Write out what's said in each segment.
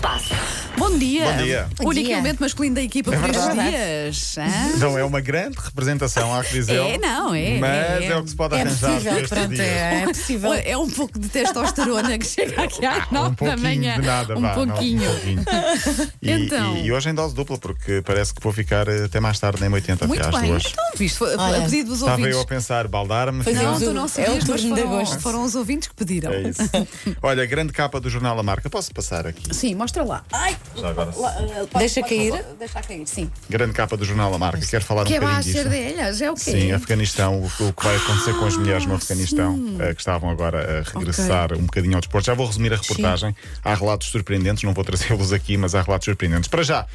passa. Bom dia. Bom dia. O único dia. elemento masculino da equipa É por estes dias. hã? Não é uma grande representação, há que dizer. É, não, é, Mas é, é, é. o que se pode É arranjar possível, para estes pronto, dias. é, é possível. É um pouco de testosterona que chega aqui às Um 9 da manhã. de nada, um vá, não, pouquinho. um pouquinho. E, Então. e- e hoje em dose dupla, porque parece que vou ficar eh, até mais tarde, nem 80 Muito até às bem. duas. Então, viste, foi a Olha, pedido dos Estava ouvintes. eu a pensar, baldar-me. Não, tu não É o sabias, mas turno de foram, agosto. foram os ouvintes que pediram. É isso. Olha, grande capa do jornal A Marca. Posso passar aqui? Sim, mostra lá. Ai, Já agora. ah, pode- Deixa pode- cair? pode- Deixa cair, sim. Grande capa do jornal A Marca. Quero falar Que um é bocadinho baixo disto. cerdelhas, é o quê? Sim, Afeganistão, o, o que vai acontecer com as mulheres no Afeganistão, eh, que estavam agora a regressar um bocadinho ao desporto. Já vou resumir a reportagem. Há relatos surpreendentes, não vou trazê-los aqui, mas há relatos surpreendentes. Para já,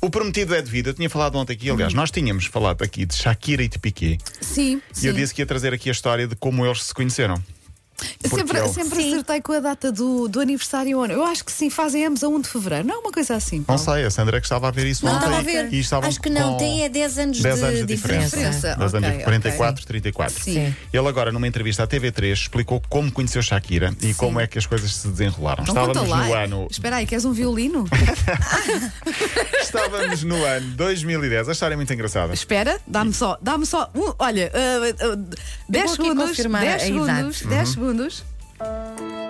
o prometido é devido. Eu tinha falado ontem aqui, aliás, nós tínhamos falado aqui de Shakira e de Piqué. Sim, E eu sim. disse que ia trazer aqui a história de como eles se conheceram. Eu porque sempre, ele- sempre Sim. acertei com a data do, do aniversário. Eu acho que sim, fazem ambos a 1 de fevereiro. Não é uma coisa assim. Não Paulo? sei, a Sandra que estava a ver isso Não ontem. estava a ver. E estavam Acho que não, tem é 10 anos 10 de anos de diferença. Diferença. 10 anos de ok, 44, 34. Sim. Ele agora, numa entrevista à TV3, explicou como conheceu Shakira e como é que as coisas se desenrolaram. Conta Estávamos no ano. Espera aí, queres um violino? Estávamos no ano 2010. A história é muito engraçada. Espera, dá-me só, dá-me só. um- olha, 10 vou aqui segundos. confirmar 10 a segundos. idade. 10 segundos.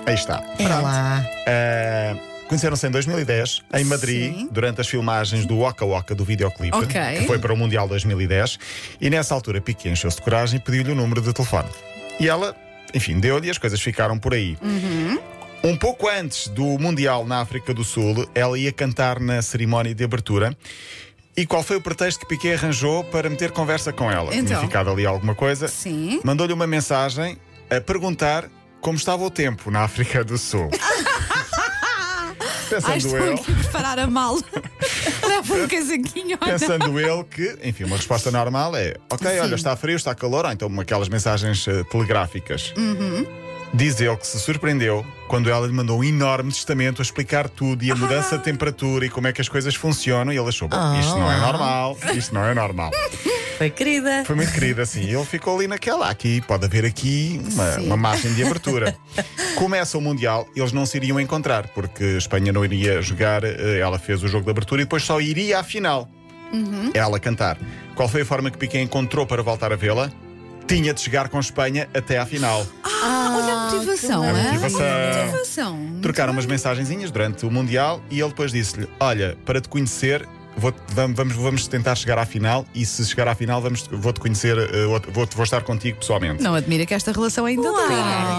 Aí está. É lá. Ah, Conheceram-se em 2010 em Madrid Sim. durante as filmagens do Waka Waka do videoclipe, Ok. que foi para o Mundial 2010. E nessa altura Piqué encheu-se de coragem e pediu-lhe o número de telefone. E ela, enfim, deu-lhe e as coisas ficaram por aí. Um pouco antes do Mundial na África do Sul, ela ia cantar na cerimónia de abertura. E qual foi o pretexto que Piqué arranjou para meter conversa com ela? Tinha Então. ficado ali alguma coisa. Sim. Mandou-lhe uma mensagem a perguntar como estava o tempo na África do Sul. Ai, Pensando estou ele, aqui a preparar a mala. Leva um casaquinho. olha. pensando ele que, enfim, uma resposta normal é: ok, Sim. olha, está frio, está calor, ou então aquelas mensagens eh, telegráficas. Uhum. Diz ele que se surpreendeu quando ela lhe mandou um enorme testamento a explicar tudo e a mudança de temperatura e como é que as coisas funcionam. E ele achou: bom, isto não é normal, isto não é normal. Foi querida. Foi muito querido assim. E ele ficou ali naquela. Aqui pode haver aqui uma, Sim. uma margem de abertura. Começa o Mundial, eles não se iriam encontrar, porque a Espanha não iria jogar. eh, Ela fez o jogo de abertura e depois só iria à final. Ela cantar. Qual foi a forma que Piqué encontrou para voltar a vê-la? Tinha de chegar com Espanha até à final. Ah, olha a motivação, A hã? motivação. Olha a motivação. Trocaram umas mensagenzinhas durante o Mundial e ele depois disse-lhe: Olha, para te conhecer. Vou- vamos, vamos, vamos tentar chegar à final e se chegar à final vamos, vou-te conhecer, eh, vou, vou, vou estar contigo pessoalmente. Não admira que esta relação ainda.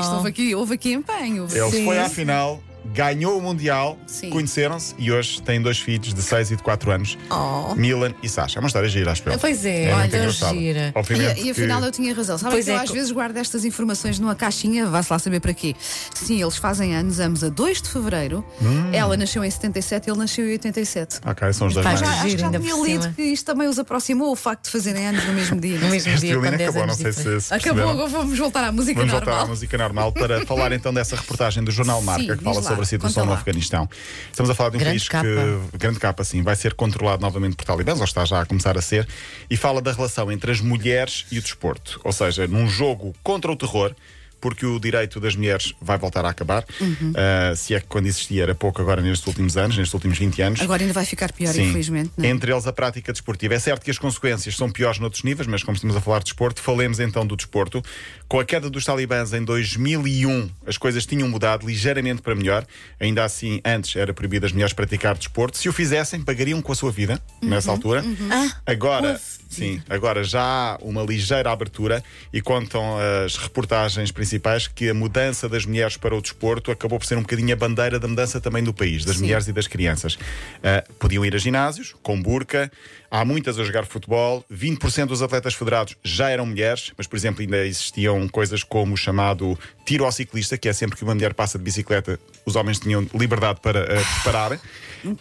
Isto houve aqui, houve aqui empenho. Ele Sim. foi à final, ganhou o Mundial, conheceram-se e hoje têm dois filhos de 6 e de 4 anos, Oh. Milan e Sasha. É uma história gira, acho eu. Pois é, muito olha, gira. Obviamente E, e afinal que- eu tinha razão. Sabe Pois que eu é, às co- vezes guardo estas informações numa caixinha, vá-se lá saber para quê. Sim, eles fazem anos, ambos a 2 de fevereiro. Hum. Ela nasceu em 77, ele nasceu em 87. Ok, são os dois Faz mais. Já, acho que já tinha lido que isto também os aproximou, o facto de fazerem anos no mesmo dia. No mesmo Este dia, com violino 10 acabou, não sei se, se Acabou, agora vamos voltar à música Vamos voltar normal. à música normal para falar então dessa reportagem do Jornal Marca Sim, que fala lá, sobre a situação no lá. Afeganistão. Estamos a falar de um Grande país capa. que, grande capa, sim, vai ser controlado novamente por talibãs, ou está já a começar a ser, e fala da relação entre as mulheres e o desporto. Ou seja, num jogo contra o terror. Porque o direito das mulheres vai voltar a acabar. Uhum. Ah, se é que quando existia era pouco agora nestes últimos anos, nestes últimos 20 anos. Agora ainda vai ficar pior, Sim. infelizmente. Não é? Entre eles a prática desportiva. É certo que as consequências são piores noutros níveis, mas como estamos a falar de desporto, falemos então do desporto. Com a queda dos talibãs em 2001, as coisas tinham mudado ligeiramente para melhor. Ainda assim, antes era proibido as mulheres praticar desporto. Se o fizessem, pagariam com a sua vida, nessa altura. Ah, Agora, sim, agora já há uma ligeira abertura e contam as reportagens principais que a mudança das mulheres para o desporto acabou por ser um bocadinho a bandeira da mudança também do país, das Sim. mulheres e das crianças. Ah, podiam ir a ginásios, com burca, há muitas a jogar futebol, 20% dos atletas federados já eram mulheres, mas, por exemplo, ainda existiam coisas como o chamado tiro ao ciclista, que é sempre que uma mulher passa de bicicleta, os homens tinham liberdade para ah, disparar.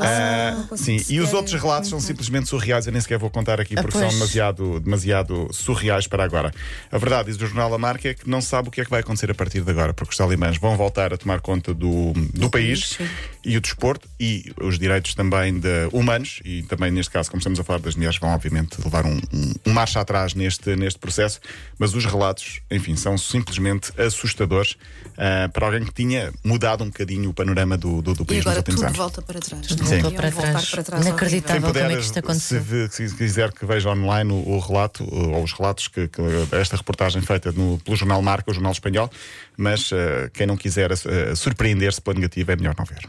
Ah, não consigo sim, e os outros relatos são simplesmente surreais, eu nem sequer vou contar aqui Ah, porque são pois. demasiado, demasiado surreais para agora. A verdade, diz do jornal A Marca, é que não sabe o que é que vai acontecer a partir de agora, porque os talibãs vão voltar a tomar conta do, do país sim. e o desporto e os direitos também de humanos e também neste caso, como estamos a falar das mulheres, vão obviamente levar um, um, um marcha atrás neste, neste processo, mas os relatos, enfim, são simplesmente assustadores uh, para alguém que tinha mudado um bocadinho o panorama do, do, do E país nos agora últimos tudo anos. volta para trás. Tudo não é? voltou para trás. para trás Inacreditável. Quem como é que puder, isto se, aconteceu. ve- se quiser que veja online o, o relato ou os relatos que, que esta reportagem feita no- pelo jornal Marca, o jornal espanhol, mas uh, quem não quiser uh, surpreender-se pela negativa é melhor não ver.